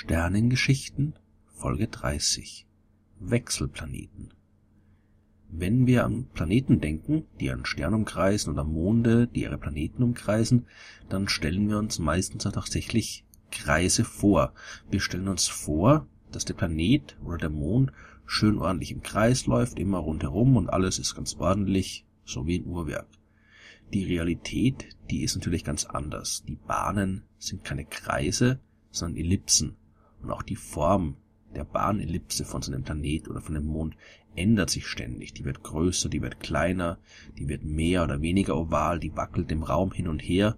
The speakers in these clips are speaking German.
Sternengeschichten Folge 30 Wechselplaneten Wenn wir an Planeten denken, die einen Stern umkreisen oder Monde, die ihre Planeten umkreisen, dann stellen wir uns meistens tatsächlich Kreise vor. Wir stellen uns vor, dass der Planet oder der Mond schön ordentlich im Kreis läuft, immer rundherum und alles ist ganz ordentlich, so wie ein Uhrwerk. Die Realität, die ist natürlich ganz anders. Die Bahnen sind keine Kreise, sondern Ellipsen. Und auch die Form der Bahnellipse von so einem Planet oder von einem Mond ändert sich ständig. Die wird größer, die wird kleiner, die wird mehr oder weniger oval, die wackelt im Raum hin und her.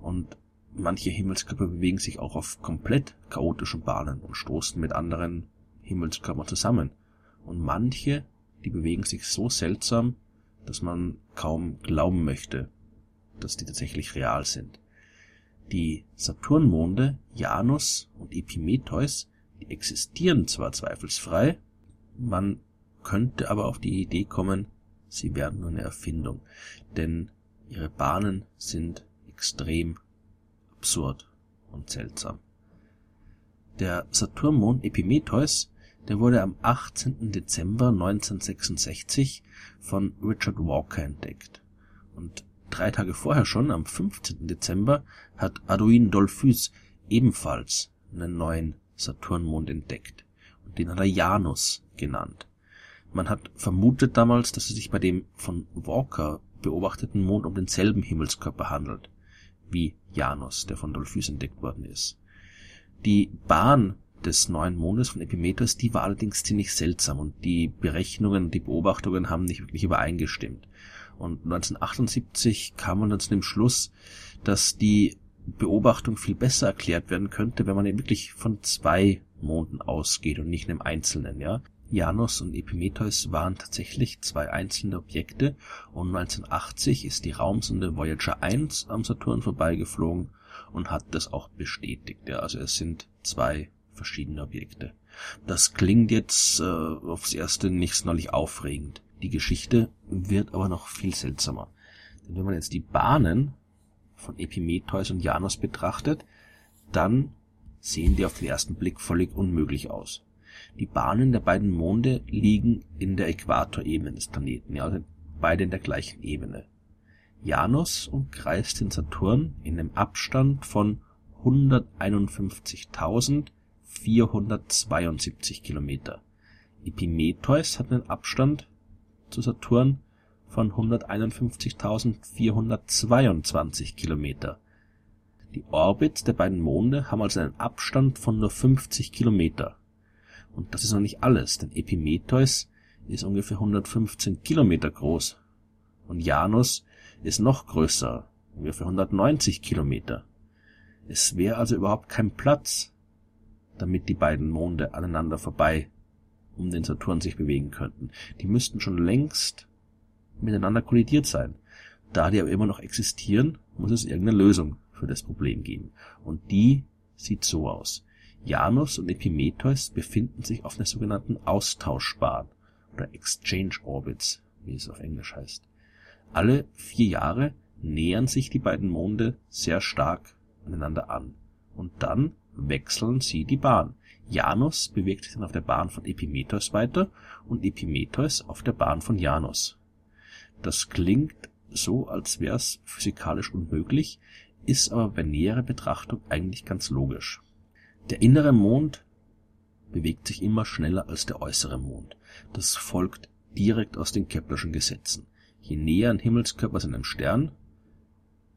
Und manche Himmelskörper bewegen sich auch auf komplett chaotischen Bahnen und stoßen mit anderen Himmelskörpern zusammen. Und manche, die bewegen sich so seltsam, dass man kaum glauben möchte, dass die tatsächlich real sind. Die Saturnmonde Janus und Epimetheus, die existieren zwar zweifelsfrei, man könnte aber auf die Idee kommen, sie wären nur eine Erfindung, denn ihre Bahnen sind extrem absurd und seltsam. Der Saturnmond Epimetheus, der wurde am 18. Dezember 1966 von Richard Walker entdeckt und Drei Tage vorher schon, am 15. Dezember, hat Aduin Dollfus ebenfalls einen neuen Saturnmond entdeckt. Und den hat er Janus genannt. Man hat vermutet damals, dass es sich bei dem von Walker beobachteten Mond um denselben Himmelskörper handelt, wie Janus, der von Dollfus entdeckt worden ist. Die Bahn des neuen Mondes von Epimetheus, die war allerdings ziemlich seltsam und die Berechnungen, die Beobachtungen haben nicht wirklich übereingestimmt. Und 1978 kam man dann zu dem Schluss, dass die Beobachtung viel besser erklärt werden könnte, wenn man eben wirklich von zwei Monden ausgeht und nicht einem einzelnen, ja. Janus und Epimetheus waren tatsächlich zwei einzelne Objekte und 1980 ist die Raumsonde Voyager 1 am Saturn vorbeigeflogen und hat das auch bestätigt. Ja, also es sind zwei verschiedene Objekte. Das klingt jetzt äh, aufs erste nicht sonderlich aufregend. Die Geschichte wird aber noch viel seltsamer. Denn wenn man jetzt die Bahnen von Epimetheus und Janus betrachtet, dann sehen die auf den ersten Blick völlig unmöglich aus. Die Bahnen der beiden Monde liegen in der Äquatorebene des Planeten, also beide in der gleichen Ebene. Janus umkreist den Saturn in einem Abstand von 151.472 Kilometer. Epimetheus hat einen Abstand zu Saturn von 151.422 Kilometer. Die Orbits der beiden Monde haben also einen Abstand von nur 50 Kilometer. Und das ist noch nicht alles, denn Epimetheus ist ungefähr 115 Kilometer groß und Janus ist noch größer, ungefähr 190 Kilometer. Es wäre also überhaupt kein Platz, damit die beiden Monde aneinander vorbei um den Saturn sich bewegen könnten. Die müssten schon längst miteinander kollidiert sein. Da die aber immer noch existieren, muss es irgendeine Lösung für das Problem geben. Und die sieht so aus. Janus und Epimetheus befinden sich auf einer sogenannten Austauschbahn oder Exchange Orbits, wie es auf Englisch heißt. Alle vier Jahre nähern sich die beiden Monde sehr stark aneinander an. Und dann wechseln sie die Bahn. Janus bewegt sich dann auf der Bahn von Epimetheus weiter und Epimetheus auf der Bahn von Janus. Das klingt so, als wäre es physikalisch unmöglich, ist aber bei näherer Betrachtung eigentlich ganz logisch. Der innere Mond bewegt sich immer schneller als der äußere Mond. Das folgt direkt aus den Keplerschen Gesetzen. Je näher ein Himmelskörper seinem Stern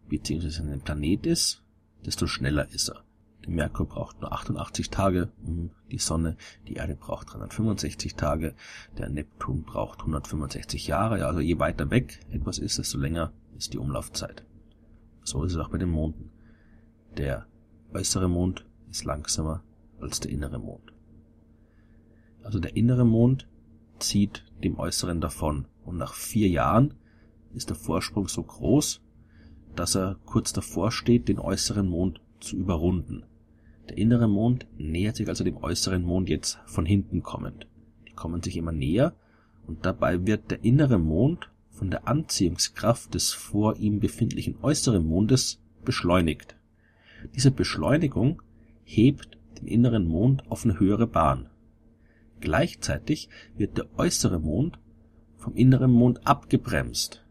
bzw. einem Planet ist, desto schneller ist er. Der Merkur braucht nur 88 Tage um die Sonne, die Erde braucht 365 Tage, der Neptun braucht 165 Jahre, also je weiter weg etwas ist, desto länger ist die Umlaufzeit. So ist es auch bei den Monden. Der äußere Mond ist langsamer als der innere Mond. Also der innere Mond zieht dem äußeren davon und nach vier Jahren ist der Vorsprung so groß, dass er kurz davor steht, den äußeren Mond zu überrunden. Der innere Mond nähert sich also dem äußeren Mond jetzt von hinten kommend. Die kommen sich immer näher und dabei wird der innere Mond von der Anziehungskraft des vor ihm befindlichen äußeren Mondes beschleunigt. Diese Beschleunigung hebt den inneren Mond auf eine höhere Bahn. Gleichzeitig wird der äußere Mond vom inneren Mond abgebremst.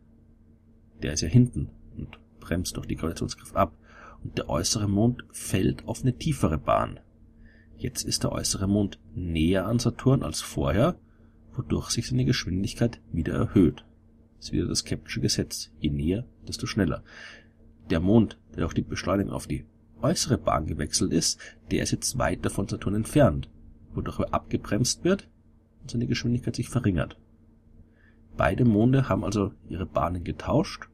Der ist ja hinten und bremst durch die Gravitationskraft ab. Und der äußere Mond fällt auf eine tiefere Bahn. Jetzt ist der äußere Mond näher an Saturn als vorher, wodurch sich seine Geschwindigkeit wieder erhöht. Das ist wieder das Keplersche Gesetz. Je näher, desto schneller. Der Mond, der durch die Beschleunigung auf die äußere Bahn gewechselt ist, der ist jetzt weiter von Saturn entfernt, wodurch er abgebremst wird und seine Geschwindigkeit sich verringert. Beide Monde haben also ihre Bahnen getauscht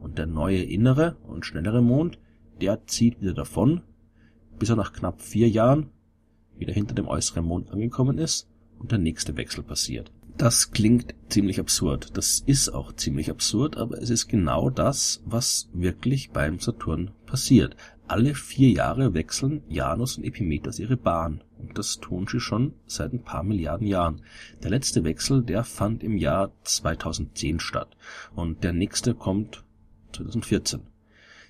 und der neue innere und schnellere Mond, der zieht wieder davon, bis er nach knapp vier Jahren wieder hinter dem äußeren Mond angekommen ist und der nächste Wechsel passiert. Das klingt ziemlich absurd. Das ist auch ziemlich absurd, aber es ist genau das, was wirklich beim Saturn passiert. Alle vier Jahre wechseln Janus und Epimetheus ihre Bahn. Und das tun sie schon seit ein paar Milliarden Jahren. Der letzte Wechsel, der fand im Jahr 2010 statt. Und der nächste kommt 2014.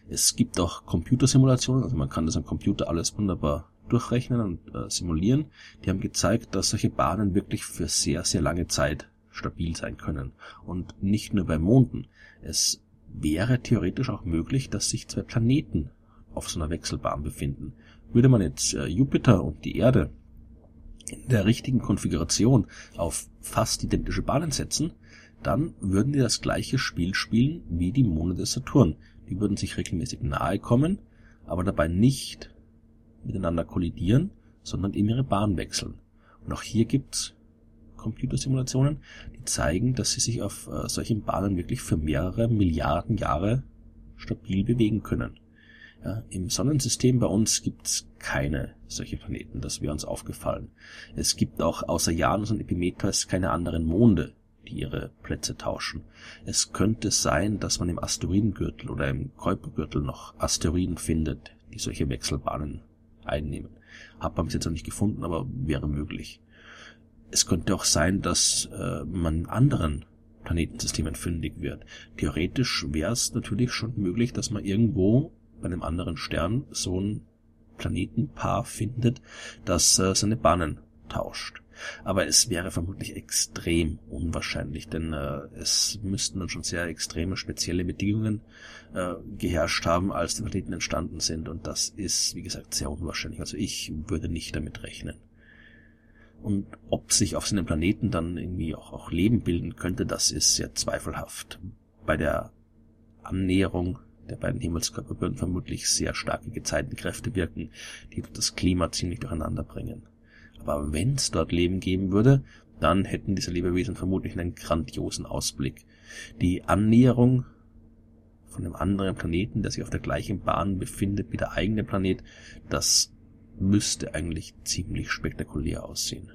Es gibt auch Computersimulationen, also man kann das am Computer alles wunderbar durchrechnen und äh, simulieren. Die haben gezeigt, dass solche Bahnen wirklich für sehr, sehr lange Zeit stabil sein können. Und nicht nur bei Monden. Es wäre theoretisch auch möglich, dass sich zwei Planeten auf so einer Wechselbahn befinden. Würde man jetzt äh, Jupiter und die Erde in der richtigen Konfiguration auf fast identische Bahnen setzen, dann würden die das gleiche Spiel spielen wie die Monde des Saturn. Die würden sich regelmäßig nahe kommen, aber dabei nicht miteinander kollidieren, sondern eben ihre Bahn wechseln. Und auch hier gibt's Computersimulationen, die zeigen, dass sie sich auf äh, solchen Bahnen wirklich für mehrere Milliarden Jahre stabil bewegen können. Ja, Im Sonnensystem bei uns gibt's keine solche Planeten, das wäre uns aufgefallen. Es gibt auch außer Janus und Epimetheus keine anderen Monde, die ihre Plätze tauschen. Es könnte sein, dass man im Asteroidengürtel oder im Kuipergürtel noch Asteroiden findet, die solche Wechselbahnen einnehmen. Hat man bis jetzt noch nicht gefunden, aber wäre möglich. Es könnte auch sein, dass äh, man anderen Planetensystemen fündig wird. Theoretisch wäre es natürlich schon möglich, dass man irgendwo bei einem anderen Stern so ein Planetenpaar findet, das äh, seine Bahnen tauscht. Aber es wäre vermutlich extrem unwahrscheinlich, denn äh, es müssten dann schon sehr extreme spezielle Bedingungen äh, geherrscht haben, als die Planeten entstanden sind. Und das ist, wie gesagt, sehr unwahrscheinlich. Also ich würde nicht damit rechnen. Und ob sich auf seinem Planeten dann irgendwie auch, auch Leben bilden könnte, das ist sehr zweifelhaft. Bei der Annäherung der beiden Himmelskörper würden vermutlich sehr starke Gezeitenkräfte wirken, die das Klima ziemlich durcheinander bringen. Aber wenn es dort Leben geben würde, dann hätten diese Lebewesen vermutlich einen grandiosen Ausblick. Die Annäherung von einem anderen Planeten, der sich auf der gleichen Bahn befindet wie der eigene Planet, das müsste eigentlich ziemlich spektakulär aussehen.